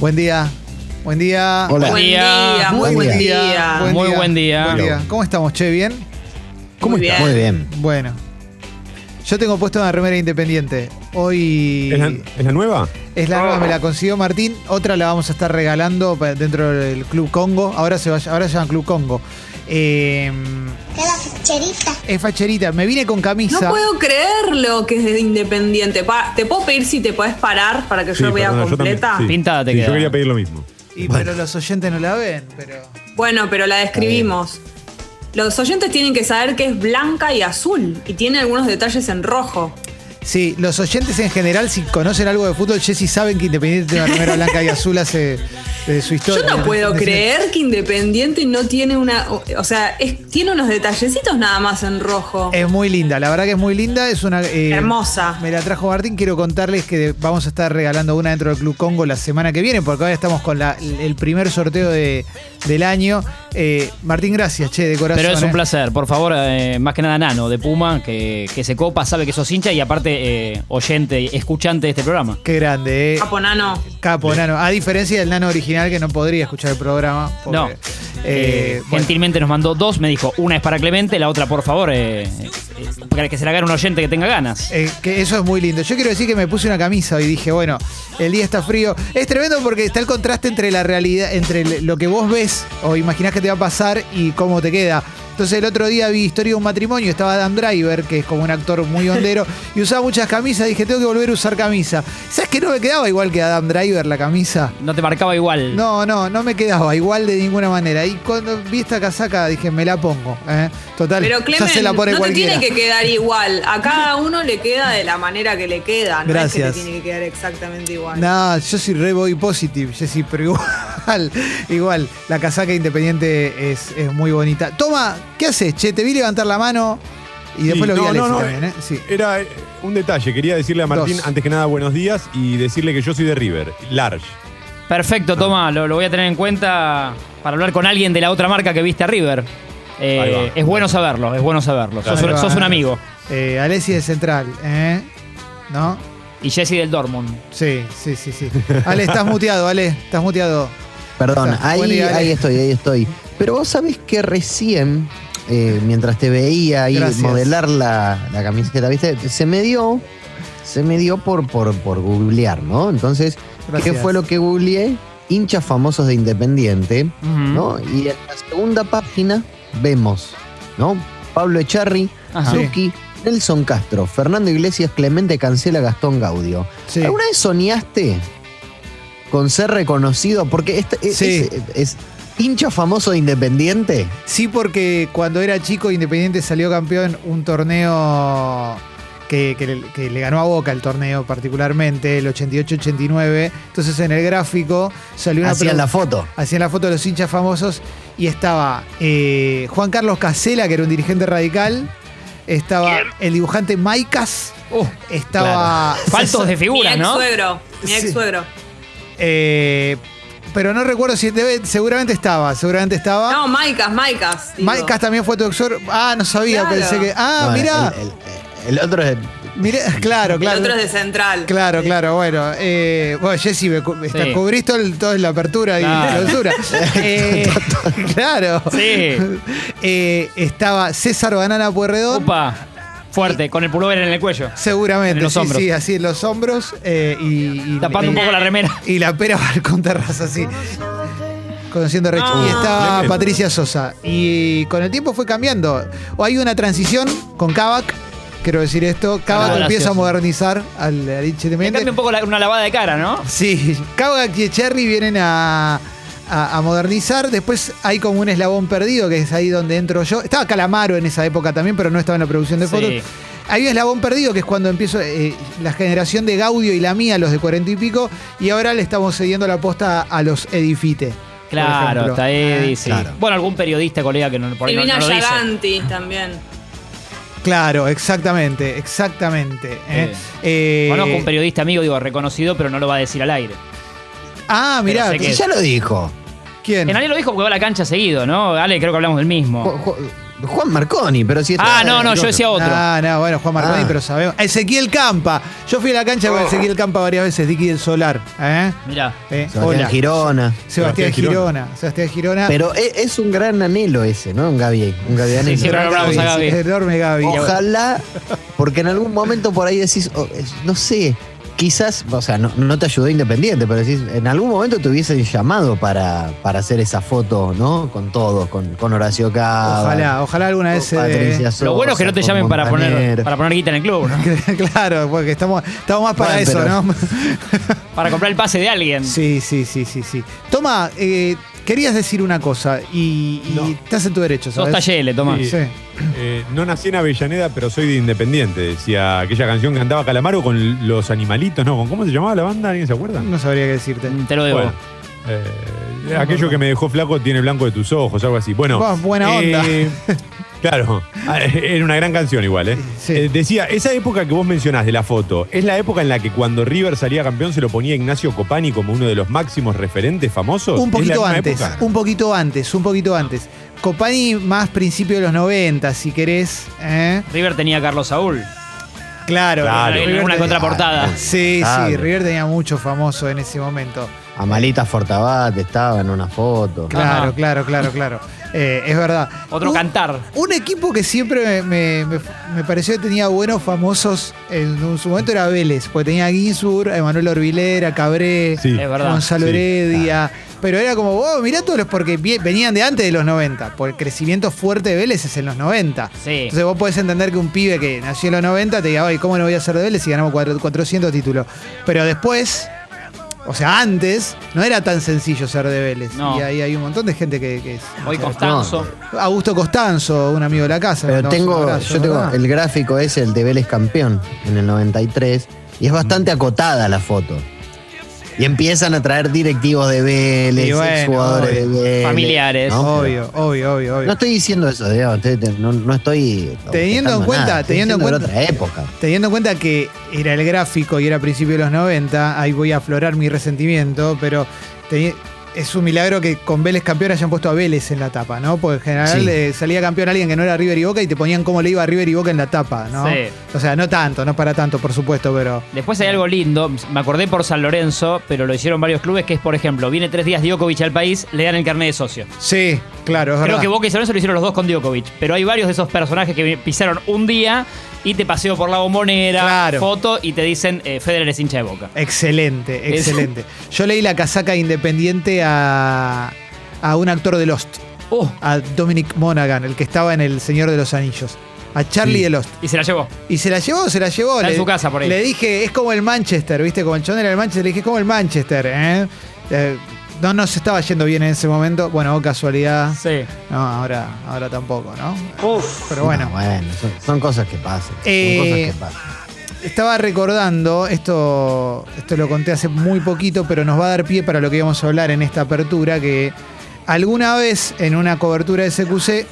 Buen día. Buen día. Hola. Buen día. día, muy Buen buen día. día. Muy buen día. Buen día. ¿Cómo estamos, Che? ¿Bien? ¿Cómo Muy está? bien. Muy bien. Bueno. Yo tengo puesto una remera independiente. Hoy ¿Es la, es la nueva? es la nueva, me la consiguió Martín. Otra la vamos a estar regalando dentro del Club Congo. Ahora se, va, ahora se llama Club Congo. Eh, Cada facherita. es facherita. Me vine con No camisa. puedo creerlo que es de independiente. Pa- ¿Te puedo pedir si te puedes parar para que Sí, yo vea perdona, yo completa? también, sí. Pintada te Sí, queda. Yo quería pedir lo mismo. Y, Pero los oyentes no la ven. Pero Bueno, pero la describimos. Los oyentes tienen que saber que es blanca y azul y tiene algunos detalles en rojo. Sí, los oyentes en general, si conocen algo de fútbol, Jessy saben que Independiente tiene una remera blanca y azul hace de su Yo historia. no puedo creer que Independiente no tiene una. O o sea, es- tiene unos detallecitos nada más en rojo. Es muy linda, la verdad que es muy linda, es una... eh, Hermosa. Me la trajo Martín, quiero contarles que vamos a estar regalando una dentro del Club Congo la semana que viene, porque ahora estamos con la- el primer sorteo de- del año. Eh, Martín, gracias, che, de corazón. Pero es un eh. placer, por favor, eh, más que nada Nano de Puma, que, que se copa, sabe que sos hincha y aparte eh, oyente, escuchante de este programa. Qué grande, eh. Capo nano. Capo, nano. A diferencia del nano original que no podría escuchar el programa. porque, No. eh, Eh, bueno, gentilmente nos mandó dos, me dijo, una es para Clemente, la otra, por favor, eh, eh, para que se la haga un oyente que tenga ganas. Eh, que eso es muy lindo. Yo quiero decir que me puse una camisa y dije, bueno, el día está frío. Es tremendo porque está el contraste entre la realidad, entre lo que vos ves o imaginás que te va a pasar y cómo te queda. Entonces el otro día vi Historia de un matrimonio, estaba Adam Driver, que es como un actor muy hondero, y usaba muchas camisas, dije, tengo que volver a usar camisa. ¿Sabes que no me quedaba igual que Adam Driver la camisa? No te marcaba igual. No, no, no me quedaba igual de ninguna manera. Y cuando vi esta casaca dije, me la pongo. ¿eh? Total, Pero ya Clemen, se la pone no te cualquiera. tiene que quedar igual. A cada uno le queda de la manera que le queda. No Gracias. es que te tiene que quedar exactamente igual. No, yo soy re boy positive, Jessy, pero igual, igual, la casaca independiente es, es muy bonita. Toma, ¿qué haces? Che, te vi levantar la mano y después Sí, lo vi a no, Alexis no, no, también, ¿eh? Sí. Era eh, un detalle. Quería decirle a Martín, Dos. antes que nada, buenos días y decirle que yo soy de River, Large. Perfecto, toma, lo, lo voy a tener en cuenta para hablar con alguien de la otra marca que viste a River. Eh, Ahí va. es bueno saberlo, es bueno saberlo. Sos, Ahí un- va, sos un amigo. Eh, Alexis de Central, ¿eh? ¿No? Y Jesse del Dortmund. Sí, sí, sí, sí. Ale, estás muteado, Ale, estás muteado. Perdón, Está. ahí, Buen día, Ale. ahí estoy, ahí estoy. Pero vos sabés que recién, eh, mientras te veía ahí Gracias. modelar la, la camiseta, ¿viste? Se me dio, se me dio por, por, por googlear, ¿no? Entonces, Gracias. ¿qué fue lo que googleé? Hinchas famosos de Independiente. ¿no? Y en la segunda página vemos, ¿no? Pablo Echarri. Zucchi, Nelson Castro, Fernando Iglesias, Clemente Cancela, Gastón Gaudio. Sí. ¿Alguna vez soñaste con ser reconocido? Porque este- es, Sí. es- es hincha famoso de Independiente. Sí, porque cuando era chico, Independiente salió campeón un torneo que, que le, que le ganó a Boca el torneo particularmente, el 88-89. Entonces en el gráfico salió una Hacían la foto. hacían la foto de los hinchas famosos y estaba eh, Juan Carlos Casela, que era un dirigente radical. Estaba el dibujante Maicas. Uh, Estaba. Faltos de mi figuras, ex ¿no? suegro. Mi ex suegro. Eh, pero no recuerdo si debe, seguramente estaba, seguramente estaba. No, Maicas, Maicas. digo. Maicas también fue tu exor. Ah, no sabía, Claro. pensé que. Ah, No, mirá. El, el- el otro es. mirá, claro, El claro. otro es de Central. Claro, claro, bueno. Eh, bueno, Jessy, Sí. cubrís todo, el- toda la apertura y Claro. clausura. Eh, claro. Sí. Eh, estaba César Banana Puerredón. Opa, fuerte, con el pullover en el cuello. Seguramente, En los sí, hombros. sí, así en los hombros. eh, y, y- Tapando un poco la remera. Y la pera balcón terraza, así. Conociendo a Rich. Ah. Y estaba. Patricia Sosa. Y con el tiempo fue cambiando. O hay una transición con Kavak. Quiero decir esto. Kavak Ah, empieza a modernizar al, al cambia un poco la- una lavada de cara, ¿no? Sí, Kavak y Cherry vienen a, a- a modernizar. Después hay como un eslabón perdido, que es ahí donde entro yo. Estaba Calamaro en esa época también, pero no estaba en la producción de Sí. fotos. Hay un eslabón perdido, que es cuando empiezo eh, la generación de Gaudio y la mía, los de cuarenta y pico, y ahora le estamos cediendo la posta a los Edifite. Claro, está Eddie, sí. claro. Bueno, algún periodista, colega que no, por ahí no, Silvina no lo dice. También. Claro, exactamente, exactamente. eh. Eh, Conozco un periodista amigo, digo, reconocido, pero no lo va a decir al aire. Ah, mirá, que- Ya lo dijo. ¿Quién? En realidad lo dijo porque va a la cancha seguido, ¿no? Ale, creo que hablamos del mismo. Juan Marconi, pero si Ah, no, no, yo decía otro. No, no, bueno, Juan Marconi, Ah. pero sabemos. Ezequiel Campa. Yo fui a la cancha con Ezequiel Campa varias veces, Dicky del Solar. ¿eh? Mirá. Eh, Sebastián Hola. Girona. Sebastián Sebastián Girona. Girona. Sebastián Girona. Pero e- es un gran anhelo ese, ¿no? Un Gaby. Un Gaby Sí, anhelo. siempre Gran nombramos a Gaby, Gaby. Enorme Gaby. Ojalá, porque en algún momento por ahí decís, oh, es- no sé, quizás, o sea, no, no te ayudó Independiente, pero decís, en algún momento te hubiesen llamado para, para hacer esa foto, ¿no? Con todos, con, con Horacio Cava. Ojalá, ojalá alguna vez dé. Patricia Lo bueno es que no te Sosa, llamen para poner, para poner guita en el club, ¿no? claro, porque estamos, estamos más para Bueno, eso, pero- ¿no? Para comprar el pase de alguien. Sí, sí, sí, sí, sí. Toma, eh, querías decir una cosa y, y No. estás en tu derecho, Sos ¿sabes? Tallele, Tomás. Sí. Sí. Eh, no nací en Avellaneda, pero soy de Independiente. Decía aquella canción que cantaba Calamaro con los animalitos, ¿no? ¿Con ¿Cómo se llamaba la banda? ¿Alguien se acuerda? No sabría qué decirte. Te lo debo. Bueno, eh, aquello que me dejó flaco tiene blanco de tus ojos, algo así. Bueno, Vos, buena eh, claro, ah, era una gran canción igual, ¿eh? Sí. Eh, decía, esa época que vos mencionás de la foto, ¿es la época en la que cuando River salía campeón se lo ponía Ignacio Copani como uno de los máximos referentes famosos? Un ¿Es la poquito antes, época? un poquito antes, un poquito antes. Copani más principio de los 90, si querés. ¿eh? River tenía a Carlos Saúl. Claro, Claro. En River una tenía- contraportada. Sí, sí, Claro. River tenía mucho famoso en ese momento. Amalita Fortabat estaba en una foto. Claro, Ajá. claro, claro, claro. Eh, es verdad. Otro Un- cantar. Un equipo que siempre me, me- me pareció que tenía buenos famosos en su momento era Vélez, porque tenía a Ginsburg, a Emanuel Orbilera, Cabré, Sí. Es verdad. Gonzalo Sí, Heredia. Pero era como, oh, mirá todos los, porque vi- venían de antes de los 90, porque el crecimiento fuerte de Vélez es en los 90. Sí. Entonces vos podés entender que un pibe que nació en los 90 te diga, oye, ¿cómo no voy a ser de Vélez si ganamos cuatro- 400 títulos? Pero después, o sea, antes, no era tan sencillo ser de Vélez. No. Y ahí hay un montón de gente que, que es. Hoy Constanzo. Augusto Costanzo, un amigo de la casa. Pero un tengo, abrazo, yo tengo, ¿verdad? el gráfico es el de Vélez campeón en el 93 y es bastante acotada la foto. Y empiezan a traer directivos de Vélez, bueno, jugadores de. Vélez. Familiares. ¿no? Obvio, obvio, obvio, obvio. No estoy diciendo eso, te- no, no estoy. Teniendo en cuenta- nada, teniendo en cuenta- otra época. Teniendo en cuenta que era el gráfico y era a principios de los 90, ahí voy a aflorar mi resentimiento, pero es un milagro que con Vélez campeón hayan puesto a Vélez en la tapa, ¿no? Porque en general Sí. eh, salía campeón alguien que no era River y Boca y te ponían cómo le iba a River y Boca en la tapa, ¿no? Sí. O sea, no tanto, no para tanto, por supuesto, pero. Después hay algo lindo, me acordé por San Lorenzo, pero lo hicieron varios clubes, que es, por ejemplo, viene tres días Djokovic al país, le dan el carnet de socio. Sí, claro, es Creo verdad. que Boca y San Lorenzo lo hicieron los dos con Djokovic, pero hay varios de esos personajes que pisaron un día y te paseo por la bombonera, Claro. foto y te dicen eh, Federer es hincha de Boca. Excelente, excelente. Yo leí la casaca independiente a, a un actor de Lost, Oh, a Dominic Monaghan, el que estaba en El Señor de los Anillos. A Charlie Sí. de Lost. y se la llevó. Y se la llevó, se la llevó. Está en Le- su casa por ahí. Le dije, es como el Manchester, ¿viste? Como el chon era el Manchester, le dije, es como el Manchester, ¿eh? Eh, no nos estaba yendo bien en ese momento. Bueno, oh, casualidad. Sí. No, ahora, ahora tampoco, ¿no? Pero bueno. No, bueno, son, son cosas que pasan. Eh, son cosas que pasan. Estaba recordando, esto, esto lo conté hace muy poquito, pero nos va a dar pie para lo que íbamos a hablar en esta apertura, que alguna vez en una cobertura de SQC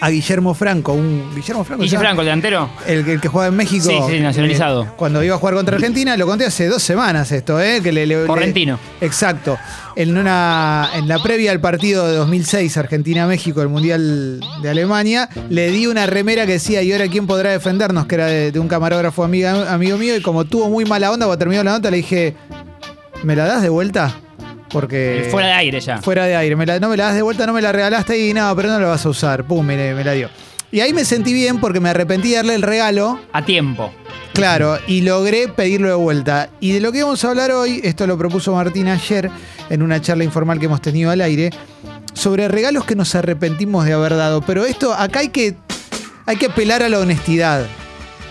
a Guillermo Franco, un Guillermo Franco, Guille ¿se llama? Franco, el delantero. El, el que juega en México. Sí, sí, nacionalizado. eh, cuando iba a jugar contra Argentina, lo conté hace dos semanas esto, ¿eh? Que le, le- le- Correntino. exacto. En, una, en la previa al partido de 2006, Argentina-México, el Mundial de Alemania, le di una remera que decía, ¿y ahora quién podrá defendernos? Que era de, de un camarógrafo amiga- amigo mío, y como tuvo muy mala onda, cuando terminó la nota, le dije, ¿me la das de vuelta? Porque... Fuera de aire ya. Fuera de aire. Me la- no me la das de vuelta, no me la regalaste y no, pero no la vas a usar. Pum, me, me la dio. Y ahí me sentí bien porque me arrepentí de darle el regalo. A tiempo. Claro, y logré pedirlo de vuelta. Y de lo que vamos a hablar hoy, esto lo propuso Martín ayer en una charla informal que hemos tenido al aire, sobre regalos que nos arrepentimos de haber dado. Pero esto, acá hay que, hay que apelar a la honestidad,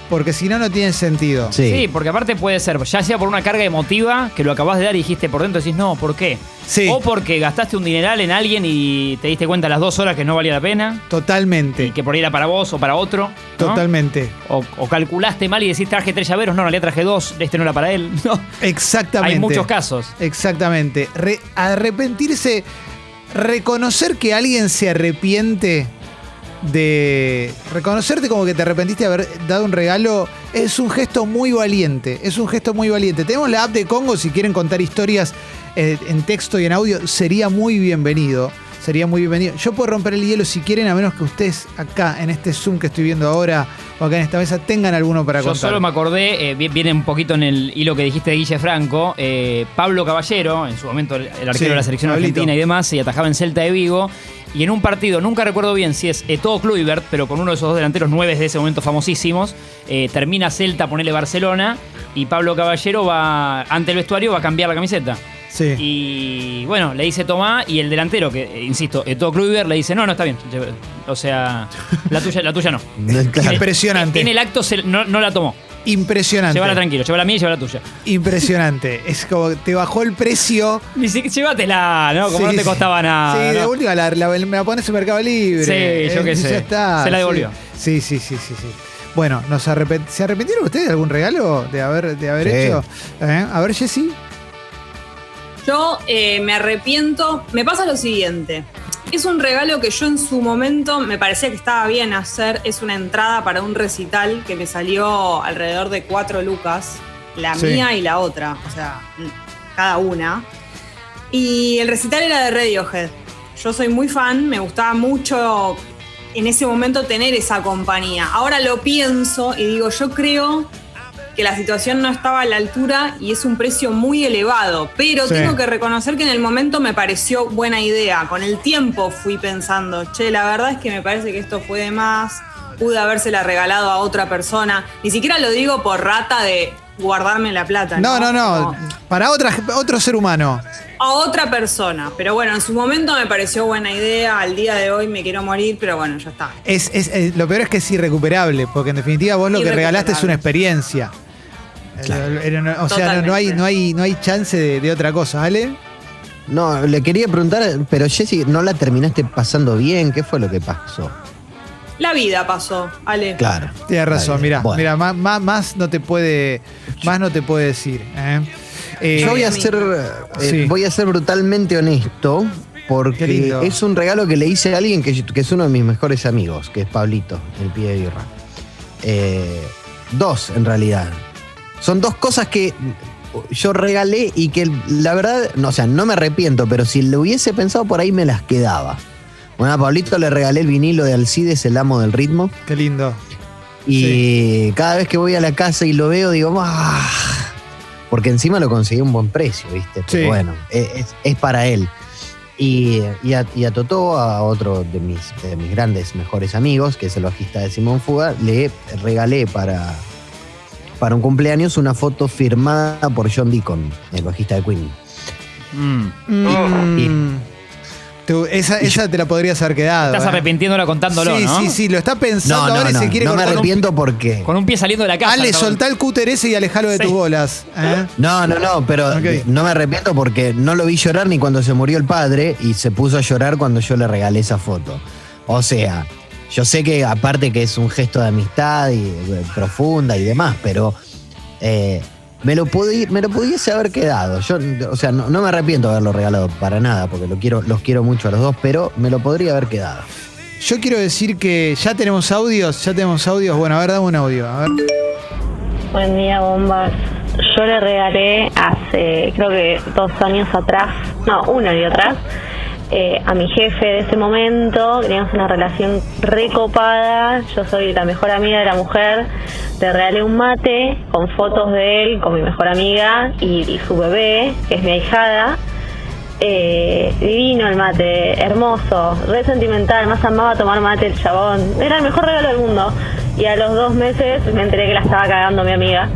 porque si no, no tiene sentido. Sí. Sí, porque aparte puede ser, ya sea por una carga emotiva que lo acabas de dar y dijiste por dentro, decís, no, ¿por qué? Sí. O porque gastaste un dineral en alguien y te diste cuenta a las dos horas que no valía la pena Totalmente. y que por ahí era para vos o para otro. ¿no? Totalmente. O, o calculaste mal y decís, traje tres llaveros, no, en realidad traje dos, este no era para él. No. Exactamente. Hay muchos casos. Exactamente. Re- arrepentirse, reconocer que alguien se arrepiente de... Reconocerte como que te arrepentiste de haber dado un regalo es un gesto muy valiente. Es un gesto muy valiente. Tenemos la app de Congo, si quieren contar historias eh, en texto y en audio, sería muy bienvenido. Sería muy bienvenido. Yo puedo romper el hielo si quieren, a menos que ustedes acá, en este Zoom que estoy viendo ahora, o acá en esta mesa, tengan alguno para Yo contar. solo me acordé, eh, vi- viene un poquito en el hilo que dijiste de Guille Franco, eh, Pablo Caballero, en su momento el, arquero Sí, de la selección Pablito. argentina y demás, y atajaba en Celta de Vigo. Y en un partido, nunca recuerdo bien si es Eto'o Kluivert, pero con uno de esos dos delanteros nueve de ese momento famosísimos, eh, termina Celta, ponele Barcelona, y Pablo Caballero va, ante el vestuario, va a cambiar la camiseta. Sí. Y bueno, le dice Tomá y el delantero, que eh, insisto, Eto'o Kluivert, le dice, no, no, está bien. O sea, la tuya, la tuya no. Claro. Impresionante. En el acto se- no, no la tomó. Impresionante. Llévala tranquilo, llévala mía y llévala tuya. Impresionante. Es como que te bajó el precio. Ni siquiera llévatela, ¿no? Como Sí, no te sí. costaba nada. Sí, de ¿no? última la, la- me la pones en Mercado Libre. Sí, yo Eh, qué sé. Ya está. Se la devolvió. Sí, sí, sí, sí, sí. Bueno, nos arrepent- ¿se arrepintieron ustedes de algún regalo de haber, de haber Sí. hecho? ¿Eh? A ver, Jessy. Yo eh, me arrepiento. Me pasa lo siguiente. Es un regalo que yo en su momento me parecía que estaba bien hacer. Es una entrada para un recital que me salió alrededor de cuatro lucas. La Sí. mía y la otra. O sea, cada una. Y el recital era de Radiohead. Yo soy muy fan, me gustaba mucho en ese momento tener esa compañía. Ahora lo pienso y digo, yo creo que la situación no estaba a la altura y es un precio muy elevado, pero Sí. tengo que reconocer que en el momento me pareció buena idea. Con el tiempo fui pensando, che, la verdad es que me parece que esto fue de más, pude habérsela regalado a otra persona. Ni siquiera lo digo por rata de guardarme la plata. No, no, no. Como Para otra, otro ser humano. a otra persona. Pero bueno, en su momento me pareció buena idea. Al día de hoy me quiero morir, pero bueno, ya está. Es, es- es- lo peor es que es irrecuperable, porque en definitiva vos lo que regalaste es una experiencia. Claro. O sea, no, no hay, no, hay, no hay chance de, de otra cosa, ¿vale? No, le quería preguntar, pero Jessy, ¿no la terminaste pasando bien? ¿Qué fue lo que pasó? La vida pasó, Ale. Claro. Tienes razón, mira, Bueno. mira, más, más, más no te puede, más no te puede decir. ¿eh? Eh, Yo voy a ser, eh, Sí. voy a ser brutalmente honesto porque es un regalo que le hice a alguien que, que es uno de mis mejores amigos, que es Pablito, el pie de birra. Eh, dos, en realidad. Son dos cosas que yo regalé y que la verdad, no, o sea, no me arrepiento, pero si lo hubiese pensado por ahí me las quedaba. Bueno, a Pablito le regalé el vinilo de Alcides, el amo del ritmo. Qué lindo. Y cada vez que voy a la casa y lo veo, digo, ¡ah! Porque encima lo conseguí a un buen precio, ¿viste? Pero Sí. bueno, es, es- es para él. Y, y a, y a Totó, a otro de mis, de mis grandes, mejores amigos, que es el bajista de Simón Fuga, le regalé para, para un cumpleaños una foto firmada por John Deacon, el bajista de Queen. Mm. Mm. Tú- esa, esa te la podrías haber quedado. Estás ¿eh? arrepintiéndola contándolo, sí, ¿no? sí, sí, lo está pensando No, no, ahora y se quiere no me cortar un- arrepiento porque... Con un pie saliendo de la casa. Ale, soltá el cúter ese y alejalo de Sí. tus bolas. ¿eh? No, no, no, pero no me arrepiento porque no lo vi llorar ni cuando se murió el padre y se puso a llorar cuando yo le regalé esa foto. O sea, yo sé que aparte que es un gesto de amistad y eh, profunda y demás, pero eh, me, lo pudi- me lo pudiese haber quedado. Yo, o sea, no, no me arrepiento de haberlo regalado para nada porque lo quiero, los quiero mucho a los dos, pero me lo podría haber quedado. Yo quiero decir que ya tenemos audios, ya tenemos audios. Bueno, a ver, dame un audio. A ver. Buen día, bombas. Yo le regalé hace, creo que dos años atrás, no, un año atrás, eh, a mi jefe de ese momento. Teníamos una relación recopada. Yo soy la mejor amiga de la mujer. Le regalé un mate con fotos de él, con mi mejor amiga y, su bebé, que es mi ahijada. Eh, divino el mate, hermoso, re sentimental, más amaba tomar mate el chabón. Era el mejor regalo del mundo. Y a los dos meses me enteré que la estaba cagando mi amiga.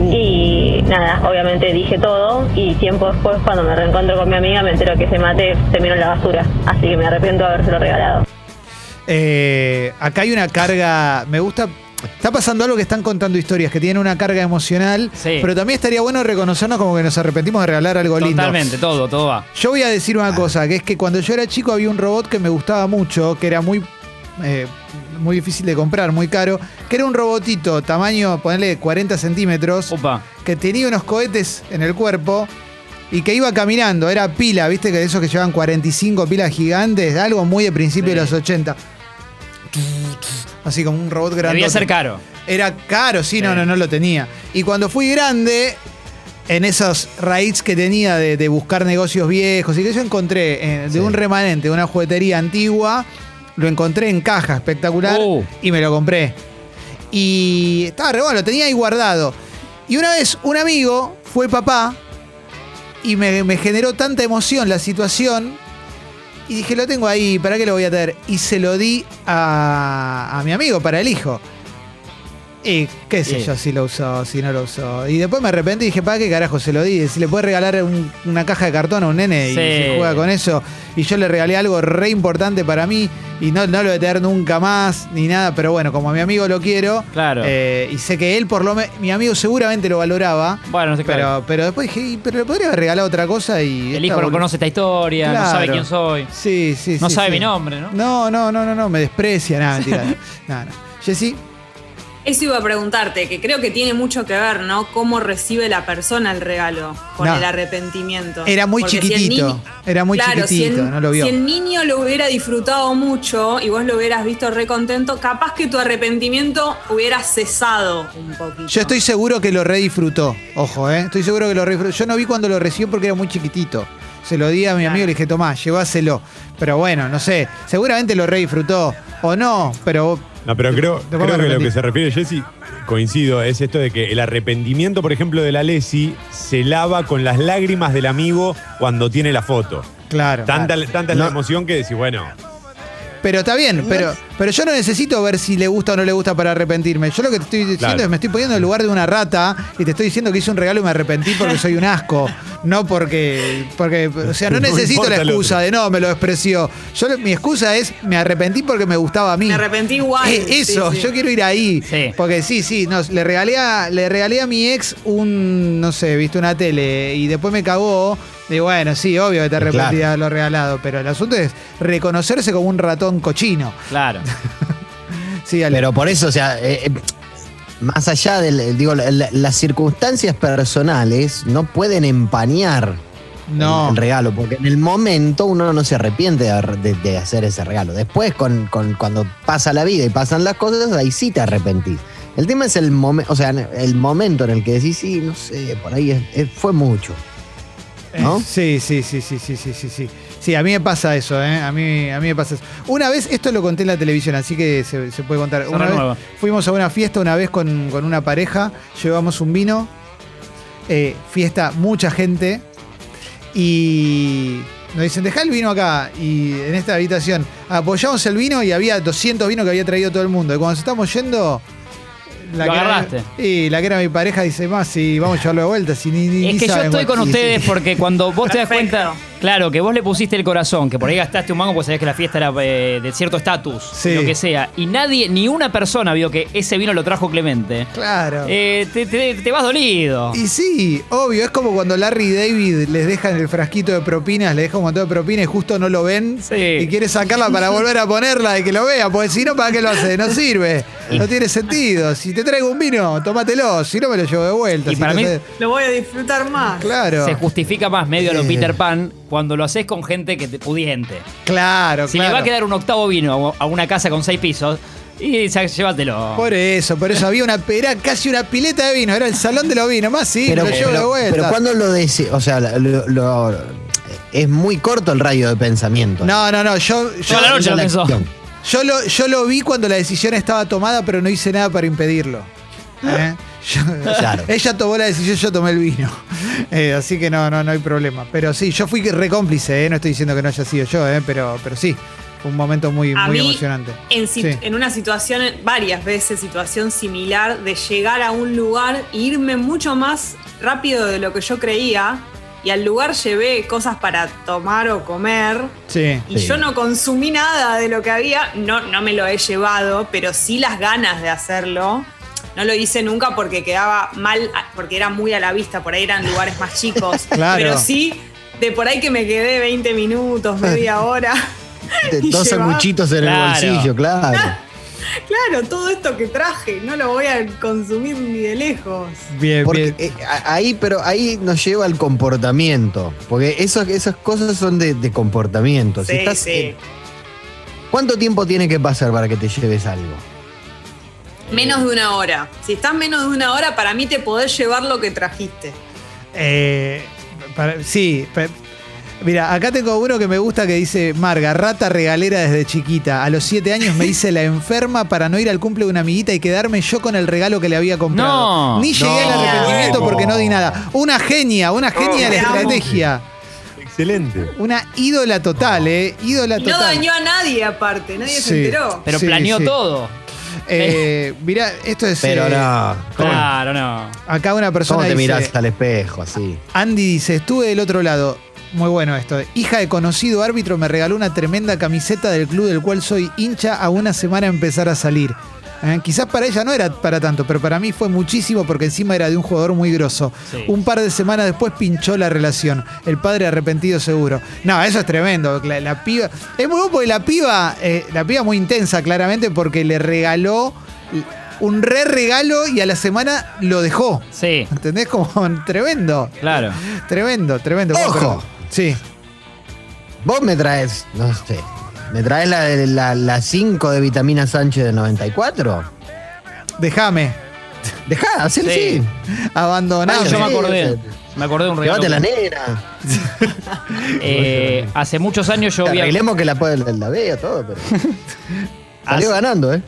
Y nada, obviamente dije todo. Y tiempo después, cuando me reencuentro con mi amiga, me entero que ese mate terminó en la basura. Así que me arrepiento de habérselo regalado. Eh, acá hay una carga. Me gusta. Está pasando algo que están contando historias que tienen una carga emocional. Sí. Pero también estaría bueno reconocernos como que nos arrepentimos de regalar algo lindo. Totalmente, todo, todo va. Yo voy a decir una cosa, que es que cuando yo era chico había un robot que me gustaba mucho, que era muy, eh, muy difícil de comprar, muy caro, que era un robotito, tamaño, ponerle 40 centímetros, Opa. que tenía unos cohetes en el cuerpo y que iba caminando, era pila, viste que de esos que llevan 45 pilas gigantes, algo muy de principio de los 80. Así como un robot grande. Debía ser caro. Era caro, sí, no, Sí. no, no lo tenía. Y cuando fui grande, en esos raíz que tenía de, de buscar negocios viejos y que yo encontré eh, de Sí. un remanente de una juguetería antigua, lo encontré en caja espectacular Oh. y me lo compré. Y estaba re bueno, lo tenía ahí guardado. Y una vez un amigo fue papá y me, me generó tanta emoción la situación. Y dije, lo tengo ahí, ¿para qué lo voy a tener? Y se lo di a, a mi amigo para el hijo. Y qué sé Sí. yo si lo usó, si no lo usó. Y después me arrepentí y dije, ¿para qué carajo se lo di? Si le puede regalar un- una caja de cartón a un nene y se juega con eso. Y yo le regalé algo re importante para mí y no, no lo voy a tener nunca más ni nada. Pero bueno, como a mi amigo lo quiero. Claro. eh, y sé que él por lo menos, mi amigo seguramente lo valoraba. Bueno, no sé, claro. Pero, pero después dije, "Y, pero le podría haber regalado otra cosa y. El hijo no conoce esta historia, no sabe quién soy. Sí, sí, No sí, sabe sí. mi nombre, ¿no? No, no, no, no, no, me desprecia, nada, mentira. no, no. Jessy, Eso iba a preguntarte, que creo que tiene mucho que ver, ¿no? Cómo recibe la persona el regalo con No. el arrepentimiento. Era muy Porque si el chiquitito, era muy Claro, si chiquitito, el- no lo vio. Si el niño lo hubiera disfrutado mucho y vos lo hubieras visto re contento, capaz que tu arrepentimiento hubiera cesado un poquito. Yo estoy seguro que lo redisfrutó. Ojo, ¿eh? Estoy seguro que lo redisfrutó. Yo no vi cuando lo recibió porque era muy chiquitito. Se lo di a mi Claro. amigo y le dije, tomá, llévaselo. Pero bueno, no sé. Seguramente lo redisfrutó. O no, pero. No, pero creo, creo que lo que se refiere Jessy, coincido, es esto de que el arrepentimiento, por ejemplo, de la Lesi se lava con las lágrimas del amigo cuando tiene la foto. Claro. Tanta, tanta es la No. emoción que decís, bueno, Pero está bien, pero, pero yo no necesito ver si le gusta o no le gusta para arrepentirme. Yo lo que te estoy diciendo Claro. es me estoy poniendo en el lugar de una rata y te estoy diciendo que hice un regalo y me arrepentí porque soy un asco. No porque. porque o sea, no No necesito la excusa de no, me lo despreció. Yo mi excusa es me arrepentí porque me gustaba a mí. Me arrepentí igual. Eh, eso, sí, sí. yo quiero ir ahí. Sí. Porque sí, sí, no, le, regalé a, le regalé a mi ex un, no sé, viste una tele y después me cagó. Y bueno, sí, obvio que te arrepentí Claro. de haberlo regalado, pero el asunto es reconocerse como un ratón cochino. Claro. Sí, Ale. Pero por eso, o sea, eh, eh, más allá del, digo, la- la- las circunstancias personales no pueden empañar no. el, el regalo, porque en el momento uno no se arrepiente de, haber- de- de hacer ese regalo. Después, con, con- cuando pasa la vida y pasan las cosas, ahí sí te arrepentís. El tema es el momento, o sea, el momento en el que decís, sí, no sé, por ahí es- es- fue mucho. ¿No? Eh, Sí, sí, sí, sí, sí, sí, sí, sí. Sí, a mí me pasa eso, ¿eh? A mí, a mí me pasa eso. Una vez, esto lo conté en la televisión, así que se, se puede contar. Se Una vez fuimos a una fiesta una vez con, con una pareja, llevamos un vino, eh, fiesta, mucha gente, y nos dicen, dejá el vino acá, y en esta habitación. Apoyamos el vino y había 200 vinos que había traído todo el mundo. Y cuando nos estamos yendo... Lo que era- agarraste. y la que era mi pareja dice, más, sí, vamos a llevarlo de vuelta. Si ni, ni- Es ni que yo sabemos". estoy con ustedes porque cuando vos te das cuenta, claro, que vos le pusiste el corazón, que por ahí gastaste un mango porque sabías que la fiesta era eh, de cierto estatus, Sí. lo que sea, y nadie, ni una persona vio que ese vino lo trajo Clemente, Claro. eh, te, te- te vas dolido. Y sí, obvio, es como cuando Larry y David les dejan el frasquito de propinas, les dejan un montón de propinas y justo no lo ven Sí. y quiere sacarla para volver a ponerla y que lo vea, porque si no, ¿para qué lo hace? No sirve, no tiene sentido. Si te traigo un vino, tómatelo, si no me lo llevo de vuelta. Y Si para no mí- te- Lo voy a disfrutar más. Claro, Se justifica más medio a lo. Peter Pan cuando lo haces con gente que te pudiente. claro, Si claro. le va a quedar un octavo vino a una casa con seis pisos, y llévatelo. Por eso, por eso había una era casi una pileta de vino, era el salón de los vinos, más sí, Pero, lo llevo de pero, vuelta. pero cuando lo decís, o sea, lo- lo- es muy corto el radio de pensamiento. No, no, no, yo, yo, Toda la noche lo La pensó. Yo lo, yo lo vi cuando la decisión estaba tomada, pero no hice nada para impedirlo. ¿Eh? Yo- Claro. Ella tomó la decisión, yo tomé el vino. Eh, así que no, no, no hay problema. Pero sí, yo fui re cómplice, ¿eh? no estoy diciendo que no haya sido yo, ¿eh? pero, pero sí, fue un momento muy, A muy mí, emocionante. En, si- Sí. en una situación, varias veces, situación similar, de llegar a un lugar e irme mucho más rápido de lo que yo creía. Y al lugar llevé cosas para tomar o comer. Sí. Y Sí. yo no consumí nada de lo que había. No, no me lo he llevado, pero sí las ganas de hacerlo. No lo hice nunca porque quedaba mal, porque era muy a la vista, por ahí eran lugares más chicos. Claro. Pero sí, de por ahí que me quedé 20 minutos, media hora. De- Dos sanguchitos en Claro. el bolsillo, claro. Claro, todo esto que traje, no lo voy a consumir ni de lejos. Bien, Porque bien. eh, ahí, pero ahí nos lleva al comportamiento. Porque eso- esas cosas son de, de comportamiento. Si Sí, estás, sí. eh, ¿Cuánto tiempo tiene que pasar para que te lleves algo? Menos de una hora. Si estás menos de una hora, para mí te podés llevar lo que trajiste. Eh, para- sí. Mira, acá tengo uno que me gusta que dice Marga, rata regalera desde chiquita. A los siete años me hice la enferma para no ir al cumple de una amiguita y quedarme yo con el regalo que le había comprado. No. Ni llegué al No. arrepentimiento porque no di nada. Una genia, una genia de la amo. estrategia. Excelente. Una ídola total, ¿eh? Ídola Y no total. dañó a nadie aparte, nadie Sí. se enteró. Pero Sí, planeó sí. todo. Eh, mira, esto es. Pero eh, no. ¿Cómo, Claro, no. Acá una persona cómo te dice. mirás al espejo así? Andy dice, estuve del otro lado. Muy bueno esto. Hija de conocido árbitro me regaló una tremenda camiseta del club del cual soy hincha a una semana a empezar a salir. Eh, quizás para ella no era para tanto, pero para mí fue muchísimo porque encima era de un jugador muy grosso. Sí. Un par de semanas después pinchó la relación. El padre arrepentido seguro. No, eso es tremendo. La, la piba. Es muy bueno porque la piba, eh, la piba muy intensa, claramente, porque le regaló un re regalo y a la semana lo dejó. Sí, ¿Entendés? Como tremendo. claro. Tremendo, tremendo. ¡Ojo! Sí. Vos me traes, no sé, ¿me traes la de la, la 5 de vitamina Sánchez del 94? Déjame. Dejá, hacelo Sí. así. Abandoname. Yo me sí, acordé. sí. Me acordé de un regalo. Llévate la nena. Eh, hace muchos años yo vi. Arreglemos que la, puede- la vea todo, pero. Salió Hace, ganando, ¿eh?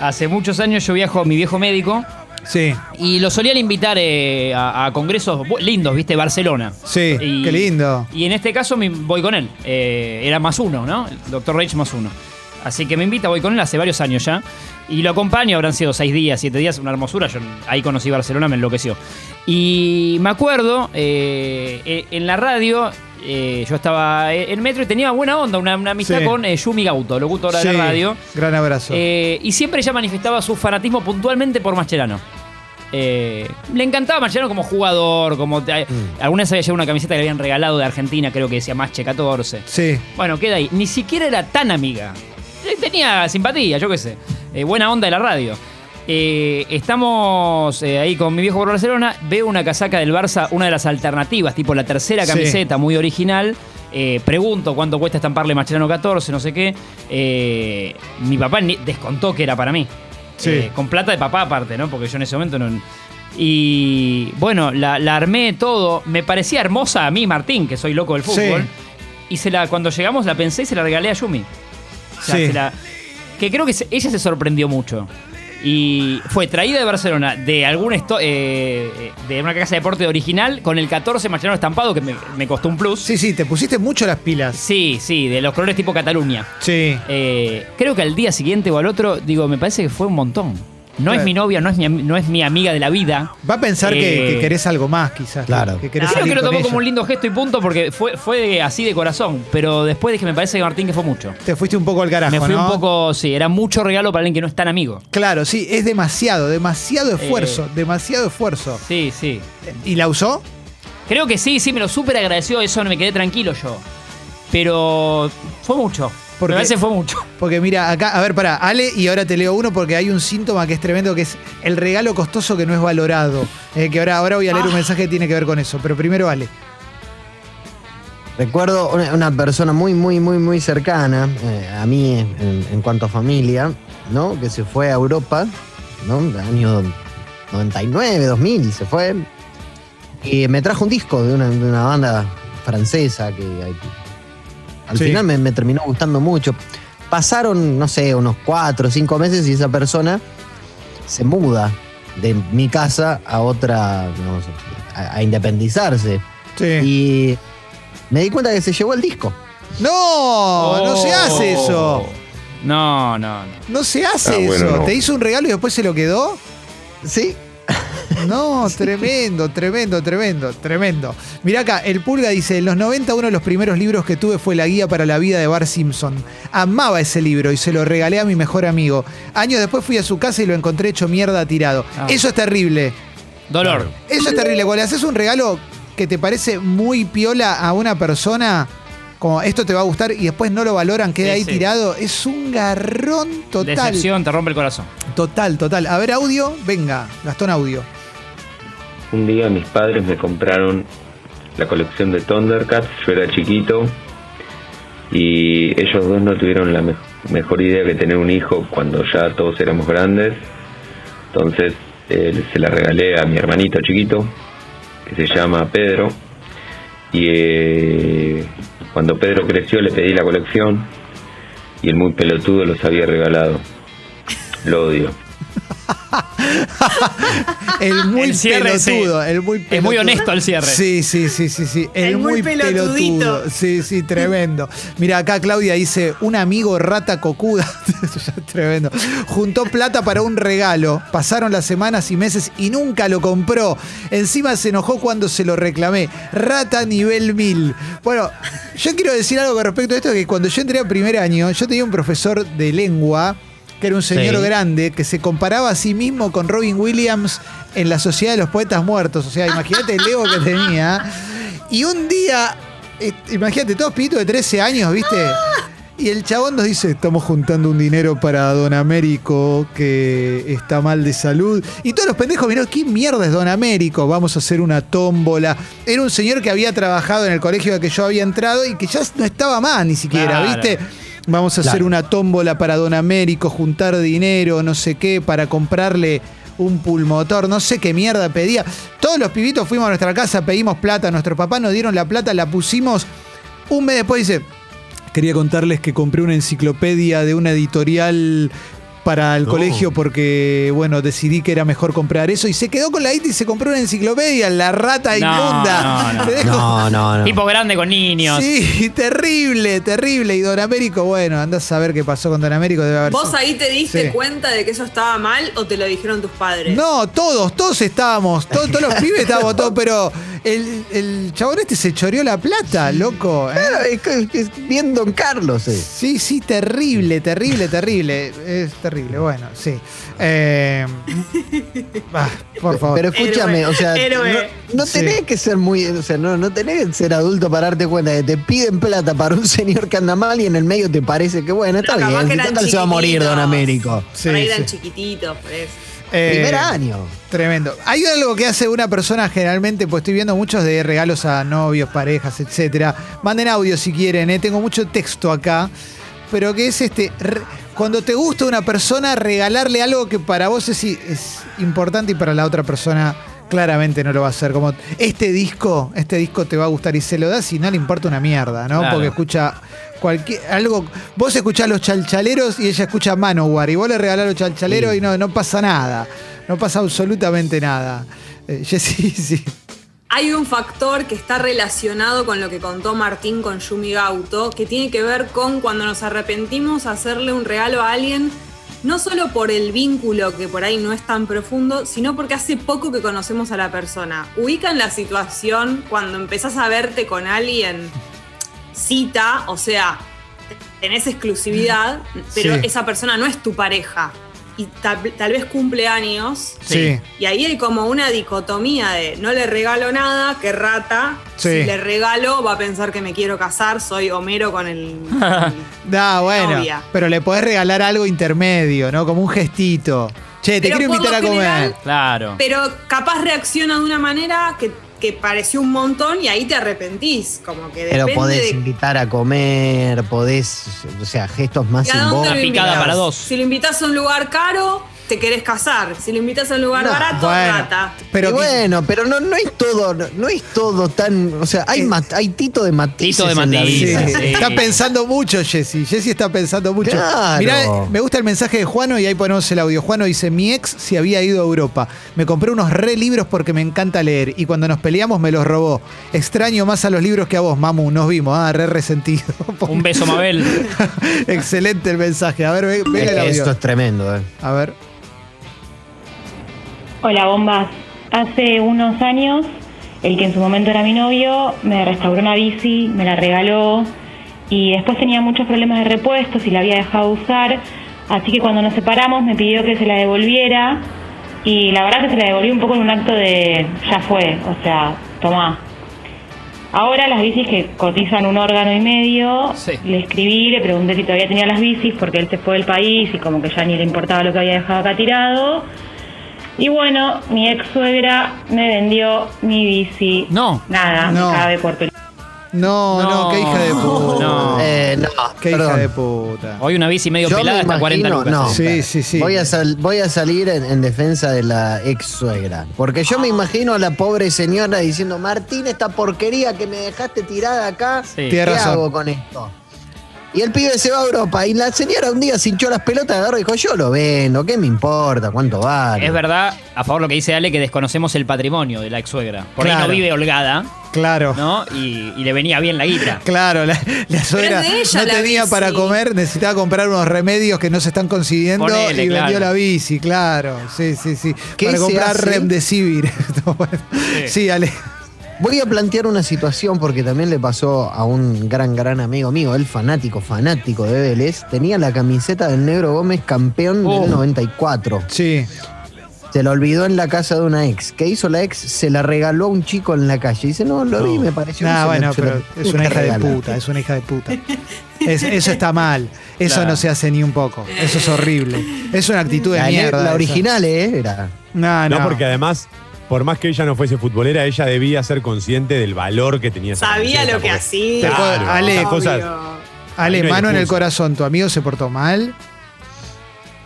hace muchos años yo viajo a mi viejo médico Sí, y lo solían invitar eh, a, a congresos bu- lindos, ¿viste? Barcelona. sí. Y- Qué lindo. Y en este caso me voy con él. Eh, era más uno, ¿no? El doctor Reich más uno. Así que me invita, voy con él hace varios años ya. Y lo acompaño, habrán sido seis días, siete días, una hermosura. Yo ahí conocí Barcelona, me enloqueció. Y me acuerdo, eh, eh, en la radio, eh, yo estaba en metro y tenía buena onda, una, una amistad Sí. con eh, Yumi Gauto, locutora de Sí, la radio. Gran abrazo. Eh, y siempre ella manifestaba su fanatismo puntualmente por Mascherano. Eh, le encantaba Mascherano como jugador, como te- alguna vez había llevado una camiseta que le habían regalado de Argentina, creo que decía Masche 14. sí. Bueno, queda ahí. Ni siquiera era tan amiga. Eh, Tenía simpatía, yo qué sé. Eh, buena onda de la radio. Eh, estamos eh, ahí con mi viejo por Barcelona. Veo una casaca del Barça, una de las alternativas, tipo la tercera Sí. camiseta, muy original. Eh, pregunto cuánto cuesta estamparle Mascherano 14, no sé qué. Mi papá descontó que era para mí. Sí. Con plata de papá aparte, ¿no? Porque yo en ese momento no... Y bueno, la, la armé todo. Me parecía hermosa a mí, Martín, que soy loco del fútbol. Sí. Y se la, cuando llegamos la pensé y se la regalé a Yumi. O sea, Sí. se la- que creo que se- ella se sorprendió mucho. Y fue traída de Barcelona de algún esto- eh, eh, de una casa de deporte original con el 14 Mascherano estampado que me, me costó un plus. Sí, sí, te pusiste mucho las pilas. Sí, sí, de los colores tipo Cataluña. Sí. Eh, creo que al día siguiente o al otro, digo, me parece que fue un montón. No Claro. es mi novia, no es mi, no es mi amiga de la vida. Va a pensar que, Eh, que querés algo más, quizás. Claro. Que, que querés salir que lo con tomó como un lindo gesto y punto porque fue, fue así de corazón. Pero después dije, me parece que Martín que fue mucho. Te fuiste un poco al carajo, me fui ¿no? un poco, sí, era mucho regalo para alguien que no es tan amigo. Claro, sí, es demasiado, demasiado esfuerzo, Eh. demasiado esfuerzo. Sí, sí. ¿Y la usó? Creo que sí, sí, me lo súper agradeció, eso no me quedé tranquilo yo. Pero fue mucho. ¿Por me parece fue mucho. Porque mira, acá, a ver, para, Ale, y ahora te leo uno porque hay un síntoma que es tremendo, que es el regalo costoso que no es valorado. Eh, que ahora, ahora voy a leer un mensaje que tiene que ver con eso. Pero primero, Ale. Recuerdo una, una persona muy, muy, muy, muy cercana eh, a mí en, en cuanto a familia, ¿no? Que se fue a Europa, ¿no? El año 99, 2000 se fue. Y me trajo un disco de una, de una banda francesa que al Sí. final me, me terminó gustando mucho. Pasaron, no sé, unos cuatro o cinco meses y esa persona se muda de mi casa a otra, no sé, a- a independizarse. Sí. Y me di cuenta que se llevó el disco. No, no se hace eso. No, no, no. No se hace Ah, bueno, eso. no. ¿Te hizo un regalo y después se lo quedó? Sí. No, tremendo, tremendo, tremendo, tremendo. Mirá acá, el Pulga dice, en los 90 uno de los primeros libros que tuve fue La Guía para la Vida de Bar Simpson. Amaba ese libro y se lo regalé a mi mejor amigo. Años después fui a su casa y lo encontré hecho mierda tirado. Ah. Eso es terrible. Dolor. Eso es terrible. Cuando le haces un regalo que te parece muy piola a una persona, como esto te va a gustar y después no lo valoran, queda Sí, ahí sí. tirado, es un garrón total. Decepción, te rompe el corazón. Total, total. A ver, audio, venga, Gastón Audio. Un día mis padres me compraron la colección de Thundercats, yo era chiquito y ellos dos no tuvieron la me- mejor idea que tener un hijo cuando ya todos éramos grandes. Entonces eh, se la regalé a mi hermanito chiquito que se llama Pedro. Y eh, cuando Pedro creció le pedí la colección y el muy pelotudo los había regalado. Lo odio. El muy El cierre, pelotudo, sí. el muy Es muy honesto el cierre. Sí, sí, sí, sí, sí. El, El muy, muy pelotudo. pelotudito. Sí, sí, tremendo. Mira, acá Claudia dice, un amigo rata cocuda. tremendo. Juntó plata para un regalo. Pasaron las semanas y meses y nunca lo compró. Encima se enojó cuando se lo reclamé. Rata nivel 1000. Bueno, yo quiero decir algo con respecto a esto, que cuando yo entré a primer año, yo tenía un profesor de lengua que era un señor Sí. grande, que se comparaba a sí mismo con Robin Williams en la Sociedad de los Poetas Muertos. O sea, imagínate el ego que tenía. Y un día, eh, imagínate, todos pibitos de 13 años, ¿viste? Y el chabón nos dice, estamos juntando un dinero para Don Américo que está mal de salud. Y todos los pendejos miraron, ¿qué mierda es Don Américo? Vamos a hacer una tómbola. Era un señor que había trabajado en el colegio al que yo había entrado y que ya no estaba más ni siquiera, Claro. ¿viste? Vamos a hacer una tómbola para Don Américo, juntar dinero, no sé qué, para comprarle un pulmotor, no sé qué mierda pedía. Todos los pibitos fuimos a nuestra casa, pedimos plata, nuestros papás nos dieron la plata, la pusimos. Un mes después dice, quería contarles que compré una enciclopedia de una editorial para el No. colegio porque, bueno, decidí que era mejor comprar eso y se quedó con la IT y se compró una enciclopedia, la rata No, inmunda. no, no. Te No, no, no. Tipo grande con niños. Sí, terrible, terrible. Y Don Américo, bueno, andás a ver qué pasó con Don Américo, debe haber ¿Vos sido- ahí te diste Sí. cuenta de que eso estaba mal o te lo dijeron tus padres? No, todos, todos estábamos, todos, todos los pibes estábamos todos, pero el, el chabón este se choreó la plata, loco. ¿eh? Claro, es, que- es bien Don Carlos, eh. Sí, sí, terrible, terrible, terrible. Es terrible, bueno, sí. Eh, ah, por favor. Pero escúchame, Héroe, o sea, héroe. no, no tenés Sí. que ser muy, o sea, no, no tenés que ser adulto para darte cuenta que te piden plata para un señor que anda mal y en el medio te parece que bueno, está Pero bien, eran total se va a morir. Don Américo. Sí, Por ahí eran sí. chiquititos, por eso. Eh, Primer año. Tremendo. Hay algo que hace una persona generalmente, pues estoy viendo muchos de regalos a novios, parejas, etcétera. Manden audio si quieren, ¿eh? tengo mucho texto acá. Pero que es este. re- cuando te gusta una persona, regalarle algo que para vos es, es importante y para la otra persona claramente no lo va a hacer. Como este disco, este disco te va a gustar y se lo das y no le importa una mierda, ¿no? Claro. Porque escucha cualquier algo. Vos escuchás los chalchaleros y ella escucha Manowar y vos le regalás los chalchaleros y no, no pasa nada. No pasa absolutamente nada. Eh, Jessy, sí. Hay un factor que está relacionado con lo que contó Martín con Yumi Gauto, que tiene que ver con cuando nos arrepentimos hacerle un regalo a alguien, no solo por el vínculo que por ahí no es tan profundo, sino porque hace poco que conocemos a la persona. Ubican la situación cuando empezás a verte con alguien cita, o sea, tenés exclusividad, pero Sí. esa persona no es tu pareja. Y tal, tal vez cumple años, Sí. y ahí hay como una dicotomía de no le regalo nada, que rata. Sí. Si le regalo, va a pensar que me quiero casar, soy Homero con el. Da, bueno. Novia. Pero le podés regalar algo intermedio, ¿no? Como un gestito. Che, te Pero quiero invitar a comer. general- Claro. pero capaz reacciona de una manera que, que pareció un montón y ahí te arrepentís. Como que Pero podés de. invitar a comer, podés, o sea, gestos más ¿y a dónde simbólicos. picada para dos. Si lo invitas a un lugar caro, te querés casar. Si lo invitas a un lugar No, barato, Bueno, rata. pero Y bueno, pero no, no es todo, no, no es todo tan, o sea, hay, Eh, mat- hay tito de matices Tito de Sí, matices. Sí. Está pensando mucho, Jessy. Jessy está pensando mucho. Claro. Mirá, me gusta el mensaje de Juano y ahí ponemos el audio. Juano dice: Mi ex se había ido a Europa. Me compré unos re libros porque me encanta leer. Y cuando nos peleamos me los robó. Extraño más a los libros que a vos, mamu. Nos vimos. Ah, re resentido. Un beso, Mabel. Excelente el mensaje. A ver, ve- venga Es el que audio. esto es tremendo, eh. A ver. Hola, bombas. Hace unos años, el que en su momento era mi novio me restauró una bici, me la regaló y después tenía muchos problemas de repuestos y la había dejado usar. Así que cuando nos separamos me pidió que se la devolviera y la verdad que se la devolví un poco en un acto de ya fue, o sea, tomá. Ahora las bicis que cotizan un órgano y medio, Sí. le escribí, le pregunté si todavía tenía las bicis porque él se fue del país y como que ya ni le importaba lo que había dejado acá tirado. Y bueno, mi ex suegra me vendió mi bici. No. Nada, No. me cabe por tu... No, no, No. qué hija de puta. No. Eh, no, Qué hija perdón. de puta. Hoy una bici medio Yo me pelada hasta 40 imagino- lucas. no. Sí, sí, sí. Voy a, sal- voy a salir en, en defensa de la ex suegra. Porque yo me imagino a la pobre señora diciendo, Martín, esta porquería que me dejaste tirada acá, Sí. ¿qué Tienes razón. hago con esto? Y el pibe se va a Europa y la señora un día se hinchó las pelotas, agarró y dijo, yo lo vendo, ¿qué me importa? ¿Cuánto vale? Es verdad, a favor lo que dice Ale, que desconocemos el patrimonio de la ex suegra. Por ahí no vive holgada, Claro. ¿no? Y, y le venía bien la guita. Claro, la, la suegra de no la tenía bici. para comer, necesitaba comprar unos remedios que no se están consiguiendo Ponele, y vendió la bici, claro. Sí, sí, sí. ¿Qué Para comprar hace? Remdesivir. sí, Ale. Voy a plantear una situación porque también le pasó a un gran, gran amigo mío, el fanático, fanático de Vélez. Tenía la camiseta del Negro Gómez campeón Oh. del 94. Sí. Se la olvidó en la casa de una ex. ¿Qué hizo la ex? Se la regaló a un chico en la calle. Dice, no, lo vi, me pareció. Nah, la- bueno, pero es una hija de regalar". puta, es una hija de puta. Es- eso está mal. Eso Claro. no se hace ni un poco. Eso es horrible. Es una actitud de La, mierda. la esa. original, ¿eh? Era. No, no. No, porque además, por más que ella no fuese futbolera, ella debía ser consciente del valor que tenía Sabía lo que hacía. Claro, Ale, cosas. Ale, no mano en el corazón, ¿tu amigo se portó mal?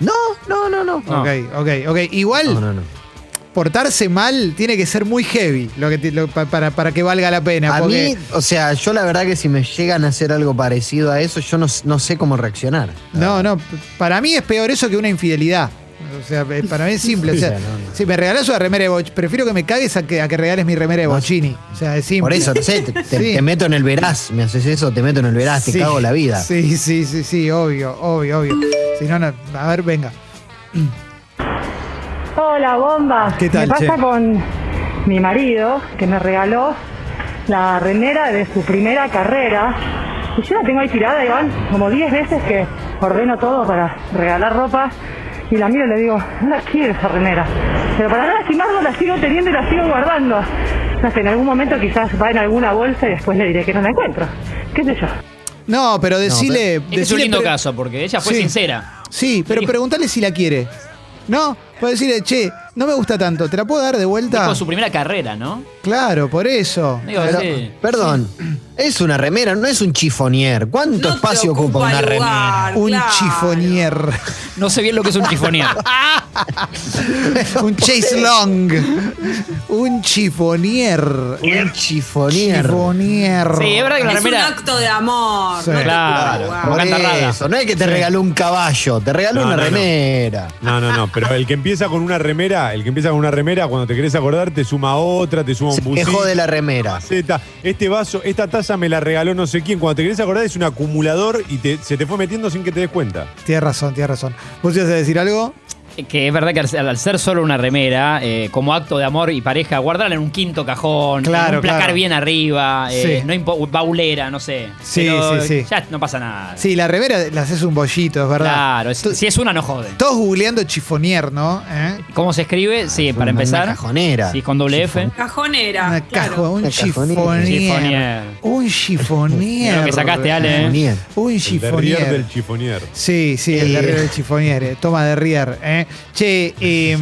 No, no, no, no. No. Ok, ok, ok. Igual, No, no, no. portarse mal tiene que ser muy heavy lo que lo- para, para que valga la pena. A porque- mí, o sea, yo la verdad que si me llegan a hacer algo parecido a eso, yo no, no sé cómo reaccionar. No, no, para mí es peor eso que una infidelidad. O sea, eh, para mí es simple. o sea, Sí, no, no. si me regalas una remera de Boch, prefiero que me cagues a que, a que regales mi remera de Bochini. O sea, es simple. Por eso, no sé, te, te- Sí. te meto en el veraz, me haces eso, te meto en el veraz, te cago la vida. Sí, sí, sí, sí, obvio, obvio, obvio. Si no, no, a ver, venga. Hola, bomba. ¿Qué tal, Me pasa che? con mi marido, que me regaló la remera de su primera carrera. Y yo la tengo ahí tirada y van como 10 veces que ordeno todo para regalar ropa. Y la miro y le digo, no la quiero esa remera. Pero para no lastimarlo la sigo teniendo y la sigo guardando. No sé, en algún momento quizás va en alguna bolsa y después le diré que no la encuentro. ¿Qué sé yo? No, pero decile. Este es un lindo caso, porque ella fue Sí. sincera. Sí, pero pregúntale si la quiere. ¿No? Puede decirle, che, no me gusta tanto, ¿te la puedo dar de vuelta? Dijo su primera carrera, ¿no? Claro, por eso. Digo, Pero, sí. Perdón, es una remera, no es un chifonier. ¿Cuánto No te espacio ocupa ocupa una lugar. remera? Un claro. chifonier. No sé bien lo que es un chifonier. Un chase long. Un chifonier. Un chifonier. Chifonier. Sí, es verdad que la Es un remera. acto de amor. Sí. no te Claro. ocupa Por eso, no es que te regaló un caballo, te regaló No, una no, no. remera. No, no, no, pero el que empieza con una remera, el que empieza con una remera, cuando te querés acordar, te suma otra, te suma un busito. quejó de la remera. Zeta, Este vaso, esta taza me la regaló no sé quién. Cuando te querés acordar es un acumulador y te- se te fue metiendo sin que te des cuenta. Tienes razón, tienes razón. ¿Vos ibas a decir algo? Que es verdad que al, al ser solo una remera, eh, como acto de amor y pareja, guardarla en un quinto cajón, Claro, en un placar claro. bien arriba, eh, Sí. no baulera, no sé. Sí, Pero sí, sí. Ya no pasa nada. Sí, la remera la haces un bollito, es verdad. Claro, es- si es una no jode. Todos googleando chifonier, ¿no? ¿Eh? ¿Cómo se escribe? Sí, para Una- empezar. Una cajonera. Sí, con doble F. Cajonera. Una claro. cajo, un chifonier. Chifonier. Un chifonier. Lo que sacaste, Ale, ¿eh? Chifonier. Un El chifonier. del chifonier. Sí, sí, el Eh. derrier del chifonier. Toma derrier. Eh. Che, eh,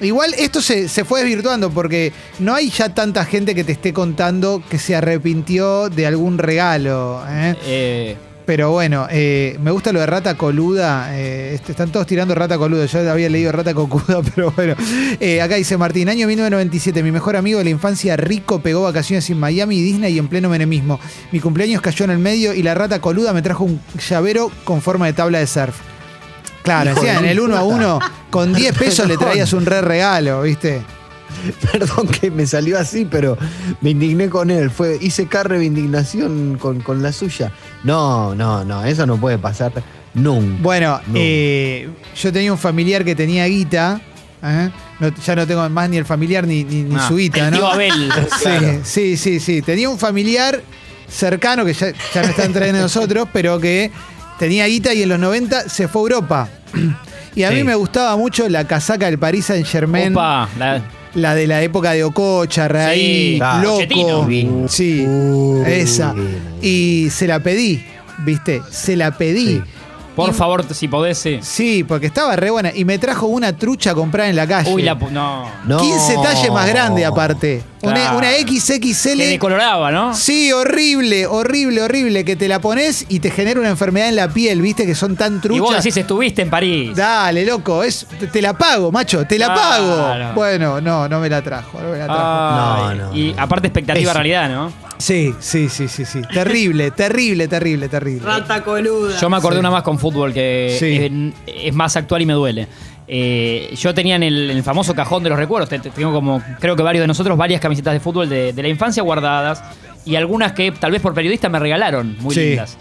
igual esto se, se fue desvirtuando porque no hay ya tanta gente que te esté contando que se arrepintió de algún regalo. eh. Eh, Pero bueno, eh, me gusta lo de rata coluda. eh, este, están todos tirando rata coluda. Yo había leído rata cocuda, pero bueno. Eh, acá dice Martín, año 1997. Mi mejor amigo de la infancia, Rico, pegó vacaciones en Miami y Disney y en pleno menemismo. Mi cumpleaños cayó en el medio y la rata coluda me trajo un llavero con forma de tabla de surf. Claro, Hijo en el uno a uno, con 10 pesos le traías un re regalo, ¿viste? Perdón que me salió así, pero me indigné con él. Fue, hice carre de indignación con, con la suya. No, no, no, eso no puede pasar nunca. Bueno, No. eh, yo tenía un familiar que tenía guita. ¿eh? No- ya no tengo más ni el familiar ni, ni- ni ah, su guita, el ¿no? tío Abel. Sí, sí, sí, sí. Tenía un familiar cercano que ya, ya no está entre nosotros, pero que tenía guita y en los 90 se fue a Europa. Y a mí me gustaba mucho la casaca del Paris Saint Germain, Opa, la- la de la época de Ococha, Raí, Sí, claro. Loco. Pochettino. Sí, esa. Y se la pedí, ¿viste? Se la pedí. Sí. Por Y- favor, si podés, sí. Sí, porque estaba re buena. Y me trajo una trucha a comprar en la calle. Uy, la. pu- No. No. 15 talles más grande aparte. Una, Claro. una XXL. Que decoloraba, ¿no? Sí, horrible, horrible, horrible. Que te la pones y te genera una enfermedad en la piel, ¿viste? Que son tan truchas. Y vos decís, estuviste en París. Dale, loco, es, te, te la pago, macho, te la pago. Bueno, no, no me la trajo, no me la trajo. No, no, Y no. aparte, expectativa Eso. realidad, ¿no? Sí, sí, sí, sí, sí. Terrible, terrible, terrible, terrible. Rata coluda. Yo me acordé Sí. una más con fútbol que Sí. es, es más actual y me duele. Eh, yo tenía en el, en el famoso cajón de los recuerdos, te- te- tengo como, creo que varios de nosotros, varias camisetas de fútbol de, de la infancia guardadas y algunas que tal vez por periodista me regalaron, muy Sí. lindas.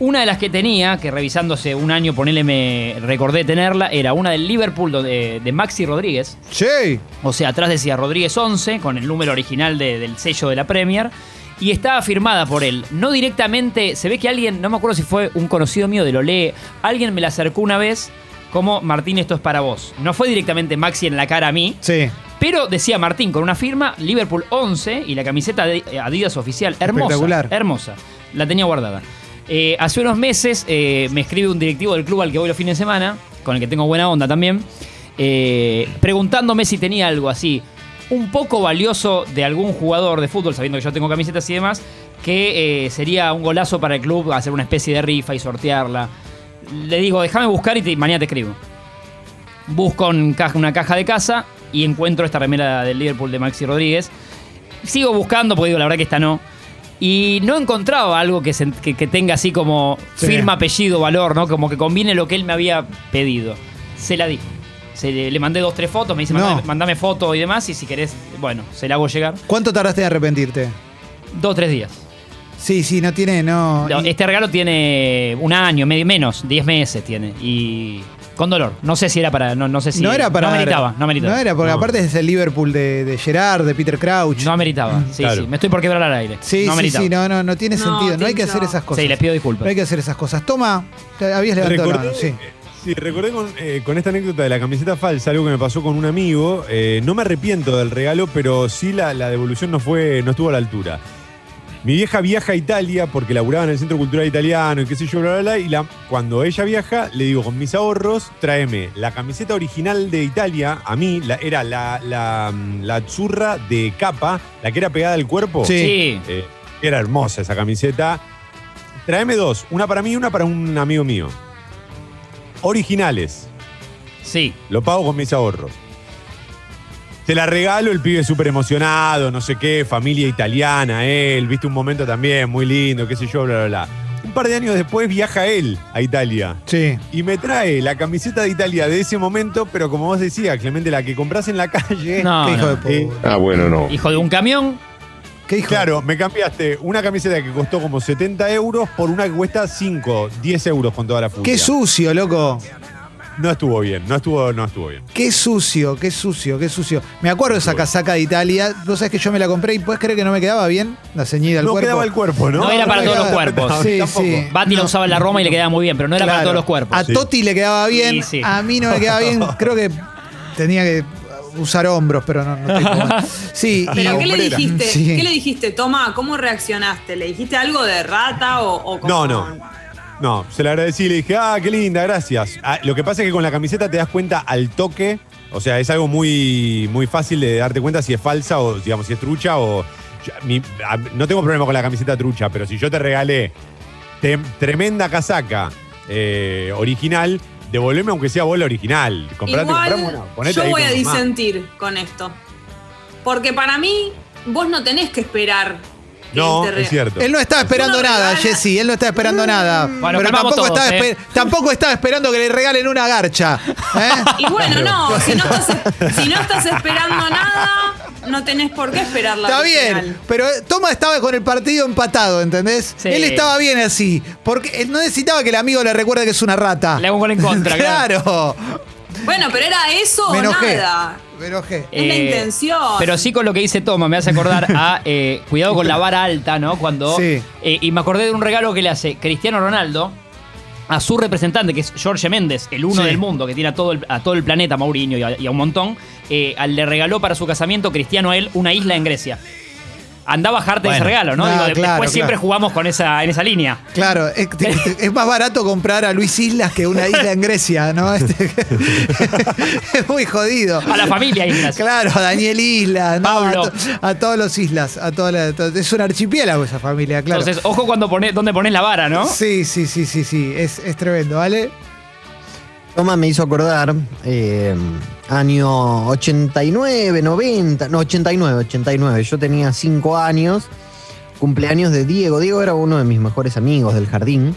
Una de las que tenía, que revisándose un año, ponele, me recordé tenerla, era una del Liverpool de, de Maxi Rodríguez. Sí. O sea, atrás decía Rodríguez 11, con el número original de- del sello de la Premier. Y estaba firmada por él. No directamente, se ve que alguien, no me acuerdo si fue un conocido mío de lo lee, alguien me la acercó una vez como Martín, esto es para vos. No fue directamente Maxi en la cara a mí, Sí. pero decía Martín con una firma, Liverpool 11 y la camiseta de Adidas oficial. Hermosa. Espectacular. Hermosa. La tenía guardada. Eh, hace unos meses eh, me escribe un directivo del club al que voy los fines de semana, con el que tengo buena onda también, eh, preguntándome si tenía algo así, un poco valioso de algún jugador de fútbol, sabiendo que yo tengo camisetas y demás, que eh, sería un golazo para el club hacer una especie de rifa y sortearla. Le digo, déjame buscar y te- mañana te escribo. Busco en caja- una caja de casa y encuentro esta remera del Liverpool de Maxi Rodríguez. Sigo buscando, porque digo, la verdad que esta no. Y no encontraba algo que, se- que- que tenga así como Sí. firma, apellido, valor, ¿no? Como que combine lo que él me había pedido. Se la di. Se le, le mandé dos, tres fotos, me dice, No. mandame, mandame foto y demás, y si querés, bueno, se la hago llegar. ¿Cuánto tardaste en arrepentirte? Dos, tres días. Sí, sí, no tiene, no. No, y- Este regalo tiene un año, medio menos, 10 meses tiene. Y con dolor. No sé si era para. No, no sé si. no era para. No meritaba, no meritaba. No era, porque No. aparte es el Liverpool de, de Gerard, de Peter Crouch. No meritaba. Sí, Claro. sí. Me estoy por quebrar al aire. Sí, no sí, meritaba. sí, no, no, no tiene No, sentido. No hay que hacer esas cosas. Sí, les pido disculpas. No hay que hacer esas cosas. Toma, te habías levantado la mano, sí. Sí, recordé con, eh, con esta anécdota de la camiseta falsa, algo que me pasó con un amigo. Eh, no me arrepiento del regalo, pero sí la, la devolución no fue, no estuvo a la altura. Mi vieja viaja a Italia porque laburaba en el Centro Cultural Italiano y qué sé yo, bla, bla, bla. Y la- cuando ella viaja, le digo, con mis ahorros, tráeme la camiseta original de Italia. A mí la- era la, la, la zurra de capa, la que era pegada al cuerpo. Sí. Sí. Eh, era hermosa esa camiseta. Tráeme dos, una para mí y una para un amigo mío. Originales. Sí. Lo pago con mis ahorros. Te la regalo, el pibe súper emocionado, no sé qué, familia italiana, él, viste un momento también muy lindo, qué sé yo, bla, bla, bla. Un par de años después viaja él a Italia Sí. y me trae la camiseta de Italia de ese momento, pero como vos decías, Clemente, la que compras en la calle. No, Qué hijo no. de puta. Eh, Ah, bueno, no. Hijo de un camión. Qué hijo. Claro, me cambiaste una camiseta que costó como 70 euros por una que cuesta 5, 10 euros con toda la furia. Qué sucio, loco. No estuvo bien, no estuvo, no estuvo bien. Qué sucio, qué sucio, qué sucio. Me acuerdo de esa casaca de Italia. Vos sabés que yo me la compré y puedes creer que no me quedaba bien la ceñida al no cuerpo. quedaba el cuerpo, ¿no? No era para no todos los cuerpos. Sí, Tampoco. sí. Bati la usaba en la Roma y le quedaba muy bien, pero no era para todos los cuerpos. A Sí. Totti le quedaba bien, Sí, sí. a mí no me quedaba bien. Creo que tenía que usar hombros, pero no, no tengo. Sí, y- ¿Pero qué le dijiste? Sí. ¿Qué le dijiste, Toma? ¿Cómo reaccionaste? ¿Le dijiste algo de rata o, o como- No, no. No, se le agradecí y le dije, ah, qué linda, gracias. Ah, lo que pasa es que con la camiseta te das cuenta al toque, o sea, es algo muy, muy fácil de darte cuenta si es falsa o, digamos, si es trucha o... yo- mi- a- no tengo problema con la camiseta trucha, pero si yo te regalé tremenda casaca eh, original, devolveme aunque sea vos la original. Comprate, Igual, comprame una, ponete yo ahí voy a más. disentir con esto. Porque para mí, vos no tenés que esperar. que No, es cierto. Él no estaba esperando nada, regala- Jessy. Él no estaba esperando nada. Bueno, pero tampoco, todos, estaba ¿eh? esper- tampoco estaba esperando que le regalen una garcha. ¿eh? Y bueno, no, si no, estás, si no estás esperando nada, no tenés por qué esperar la Está bien, pero Toma estaba con el partido empatado, ¿entendés? Sí. Él estaba bien así, porque él no necesitaba que el amigo le recuerde que es una rata. Le hago un gol en contra, claro. claro. Bueno, pero era eso Me o nada. Me enojé. Es la intención. Pero sí con lo que dice Toma, me hace acordar a eh, cuidado con la vara alta, ¿no? Cuando. Sí. eh, y me acordé de un regalo que le hace Cristiano Ronaldo a su representante, que es Jorge Méndez, el uno Sí. del mundo, que tiene a todo el, a todo el planeta, Mourinho y a, y a un montón. eh, al- le regaló para su casamiento Cristiano a él una isla en Grecia. Anda a bajarte ese regalo, ¿no? No, Digo, de- claro, después siempre claro. jugamos con esa, en esa línea. Claro, es, más barato comprar a Luis Islas que una isla en Grecia, ¿no? Este- es muy jodido. A la familia Islas. Claro, a Daniel Islas, ¿no? Pablo. A, to- a todos los islas, a toda la- to- es un archipiélago esa familia, claro. Entonces, ojo cuando pones, dónde pones la vara, ¿no? Sí, sí, sí, sí, sí, es, es tremendo, ¿vale? Toma me hizo acordar, eh, año 89, 90, no, 89, 89. Yo tenía 5 años, cumpleaños de Diego. Diego era uno de mis mejores amigos del jardín.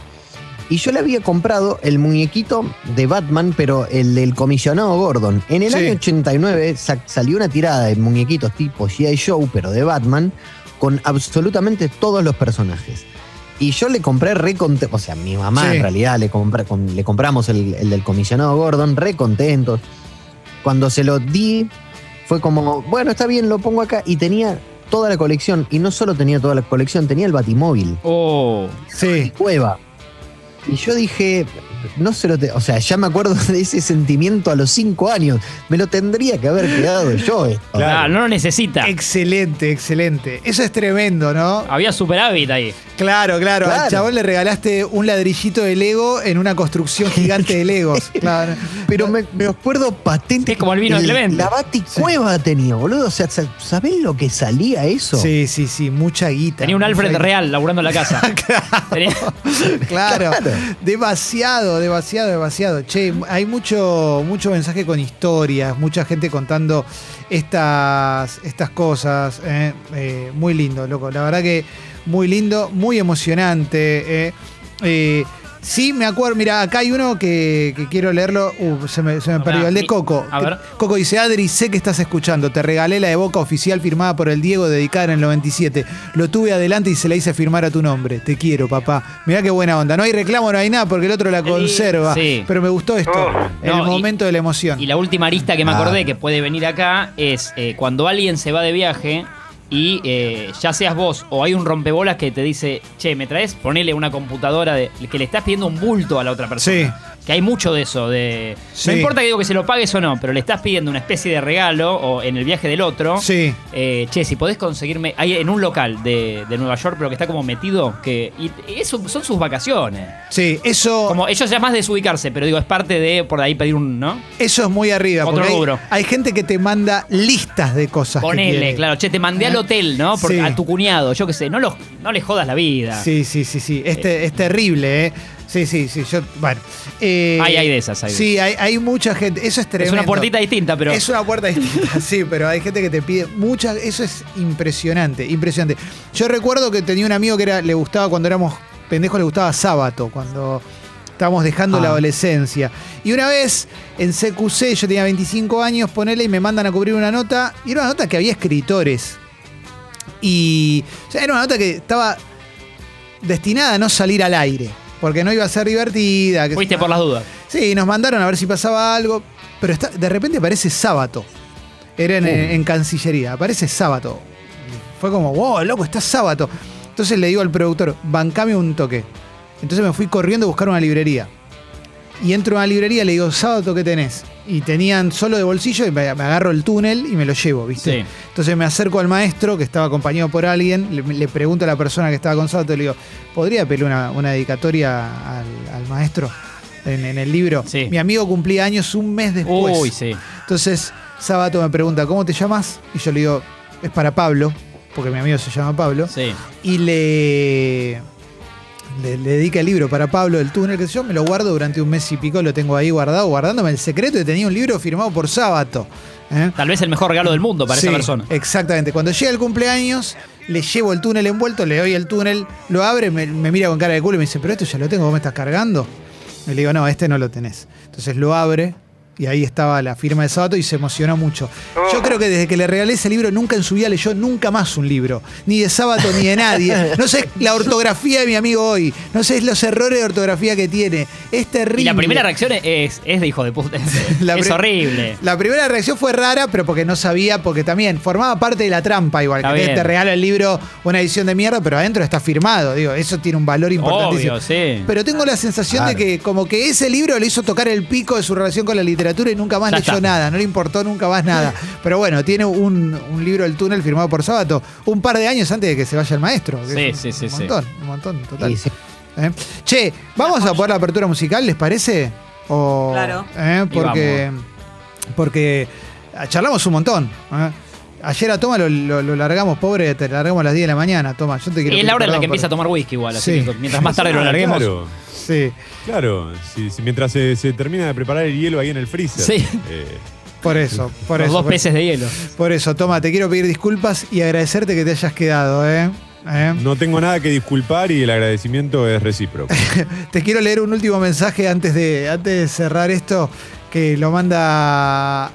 Y yo le había comprado el muñequito de Batman, pero el del comisionado Gordon. En el Sí. año 89 sa- salió una tirada de muñequitos tipo G.I. Joe, pero de Batman, con absolutamente todos los personajes. Y yo le compré re contento, o sea, mi mamá Sí. en realidad le, con- le compramos el, el del comisionado Gordon, re contentos. Cuando se lo di, fue como, bueno, está bien, lo pongo acá. Y tenía toda la colección, y no solo tenía toda la colección, tenía el Batimóvil, Oh. Sí. cueva. Y yo dije, no se lo, te- o sea, ya me acuerdo de ese sentimiento a los cinco años. Me lo tendría que haber quedado yo. esto. Claro, no lo necesita. Excelente, excelente. Eso es tremendo, ¿no? Había superávit ahí. Claro, claro. Al chabón le regalaste un ladrillito de Lego en una construcción gigante de Legos. Claro. Pero me, me acuerdo patente. Es como el vino de Clemente. La baticueva tenía, boludo. O sea, ¿sabés lo que salía eso? Sí, sí, sí, mucha guita. Tenía un Alfred guita. real laburando en la casa. Tenía- Claro, Claro. Demasiado, demasiado. Che, hay mucho, mucho mensaje con historias, mucha gente contando estas, estas cosas. eh, eh, muy lindo, loco. La verdad que muy lindo, muy emocionante. eh. Eh, sí, me acuerdo, mira, acá hay uno que, que quiero leerlo. Uh, se me, se me A perdió. El de Coco. a ver. Coco dice, Adri, sé que estás escuchando. Te regalé la de Boca oficial firmada por el Diego, dedicada en el 97. Lo tuve adelante y se la hice firmar a tu nombre. Te quiero, papá. Mirá qué buena onda. No hay reclamo, no hay nada porque el otro la conserva. Sí. Pero me gustó esto. el No, y- momento de la emoción. Y la última arista que me Ah. acordé que puede venir acá es eh, cuando alguien se va de viaje y eh, ya seas vos o hay un rompebolas que te dice, che, ¿me traes? Ponele una computadora de, que le estás pidiendo un bulto a la otra persona. Que hay mucho de eso, de... Sí. No importa que digo que se lo pagues o no, pero le estás pidiendo una especie de regalo o en el viaje del otro. Sí. Eh, che, si podés conseguirme. Hay en un local de, de Nueva York, pero que está como metido. que Y eso son sus vacaciones. Sí, eso, Como ellos ya más desubicarse, pero digo, es parte de por ahí pedir un. ¿No? eso es muy arriba. Otro porque hay- rubro. Hay, gente que te manda listas de cosas. Ponele, claro. Che, te mandé al ¿Eh? hotel, ¿no? Por- Sí. A tu cuñado, yo qué sé. No, lo- no le jodas la vida. Sí, sí, sí, sí. Es, te- es terrible, ¿eh? Sí, sí, sí. Yo, bueno. eh, Hay- hay de esas, hay de sí, hay, hay mucha gente. Eso es es tremendo. una puertita distinta, pero. Es una puerta distinta, sí, pero hay gente que te pide muchas. Eso es impresionante, impresionante. Yo recuerdo que tenía un amigo que era, le gustaba cuando éramos pendejos, le gustaba sábado, cuando estábamos dejando la Ah. adolescencia. Y una vez en CQC, yo tenía 25 años, ponele y me mandan a cubrir una nota. Y era una nota que había escritores. Y o sea, era una nota que estaba destinada a no salir al aire. Porque no iba a ser divertida. que- Fuiste por las dudas. Sí, nos mandaron a ver si pasaba algo, pero está- de repente aparece sábado. Era en, en Cancillería, aparece sábado. Fue como, wow, loco, está sábado. Entonces le digo al productor, bancame un toque. Entonces me fui corriendo a buscar una librería. Y entro a una librería, le digo, sábado, ¿qué tenés? Y tenían solo de bolsillo y me, agarro el túnel y me lo llevo, ¿viste? Sí. Entonces me acerco al maestro que estaba acompañado por alguien, le, le pregunto a la persona que estaba con sábado, le digo, ¿podría pedirle una, una dedicatoria al, al maestro en, en el libro? Sí. Mi amigo cumplía años un mes después. Uy, sí. Entonces, Sábato me pregunta, ¿cómo te llamas? Y yo le digo, es para Pablo, porque mi amigo se llama Pablo. Sí. Y le, le, le dedica el libro para Pablo del túnel, que yo, me lo guardo durante un mes y pico, lo tengo ahí guardado, guardándome el secreto de tenía un libro firmado por Sábato. ¿eh? Tal vez el mejor regalo del mundo para Sí, esa persona. Exactamente. Cuando llega el cumpleaños, le llevo el túnel envuelto, le doy el túnel, lo abre, me, me mira con cara de culo y me dice, pero esto ya lo tengo, ¿vos me estás cargando? Y le digo, no, este no lo tenés. Entonces lo abre y ahí estaba la firma de Sábato y se emocionó mucho. Yo creo que desde que le regalé ese libro, nunca en su vida leyó nunca más un libro. Ni de Sábato ni de nadie. No sé la ortografía de mi amigo hoy. No sé los errores de ortografía que tiene. Es terrible. Y la primera reacción es, es de hijo de puta. La es pri- horrible. La primera reacción fue rara, pero porque no sabía, porque también formaba parte de la trampa, igual. Está que te- bien. te regala el libro una edición de mierda, pero adentro está firmado. Digo, eso tiene un valor importantísimo. Obvio, sí. Pero tengo la sensación de que como que ese libro le hizo tocar el pico de su relación con la literatura literatura y nunca más Ya leyó está. nada, no le importó nunca más nada. Pero bueno, tiene un, un libro del túnel firmado por Sábato un par de años antes de que se vaya el maestro. Sí, sí, sí, Un sí. montón, un montón, total. Sí. ¿Eh? Che, ¿vamos a poner la apertura musical, les parece? O, Claro. ¿eh? Porque, porque charlamos un montón. ¿eh? Ayer a Toma lo, lo- lo largamos, pobre, te largamos a las 10 de la mañana. Toma, yo te quiero. Es la hora en la que empieza a tomar whisky igual, así Sí. que mientras más tarde lo Ah, larguemos. Claro, Sí, claro. Mientras se, se termina de preparar el hielo ahí en el freezer. Sí. eh, por eso. Por Los eso, dos por- peces de hielo. Por eso, Toma, te quiero pedir disculpas y agradecerte que te hayas quedado, ¿eh? ¿Eh? no tengo nada que disculpar y el agradecimiento es recíproco. Te quiero leer un último mensaje antes de, antes de cerrar esto, que lo manda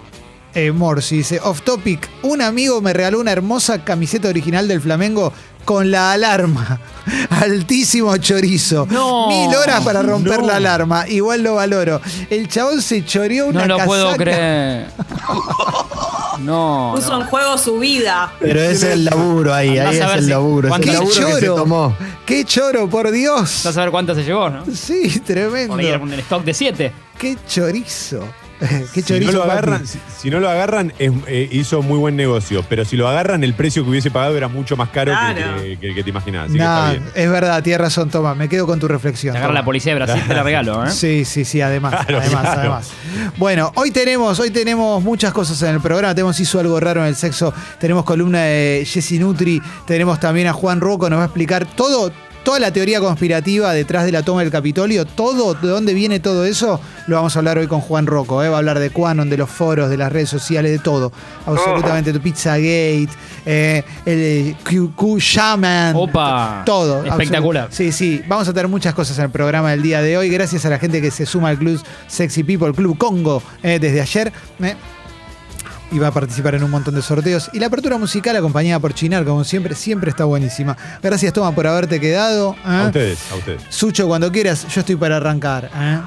eh, Morsi. Dice, off topic, un amigo me regaló una hermosa camiseta original del Flamengo con la alarma. Altísimo chorizo. No. Mil horas para romper No. la alarma. Igual lo valoro. El chabón se choreó una No lo puedo creer. No. Puso no. en juego su vida. Pero ese es el laburo ahí, Andás ahí a es el si- laburo. Es el ¿Cuánto- laburo ¡Qué que se choro! tomó. ¡Qué choro, por Dios! ¿Vas a ver cuántas se llevó, no? Sí, tremendo. Por ahí un stock de 7. ¡Qué chorizo! ¡Qué Si chorizo! no lo agarran, si, si no lo agarran es- eh, hizo muy buen negocio. Pero si lo agarran, el precio que hubiese pagado era mucho más caro que- Claro. que, que el que te imaginabas. Así Nah, que está bien. es verdad, tienes razón, Toma. Me quedo con tu reflexión. Te agarra Toma. la policía de Brasil, te la regalo, ¿eh? Sí, sí, sí, además, Claro, además, claro. además. Bueno, hoy tenemos, hoy tenemos muchas cosas en el programa. Tenemos hizo algo raro en el sexo, tenemos columna de Jessy Nutri, tenemos también a Juan Rocco, nos va a explicar todo, toda la teoría conspirativa detrás de la toma del Capitolio, todo, de dónde viene todo eso, lo vamos a hablar hoy con Juan Rocco. ¿eh? Va a hablar de Quanon, de los foros, de las redes sociales, de todo. Absolutamente, tu Pizzagate, eh, el eh, Q, Q Shaman. Opa. Todo. Espectacular. Sí, sí. Vamos a tener muchas cosas en el programa del día de hoy. Gracias a la gente que se suma al club Sexy People, Club Congo, eh, desde ayer. Y va a participar en un montón de sorteos. Y la apertura musical acompañada por Chinar, como siempre, siempre está buenísima. Gracias, Toma, por haberte quedado. A eh. ustedes, a ustedes. Sucho, cuando quieras, yo estoy para arrancar. eh.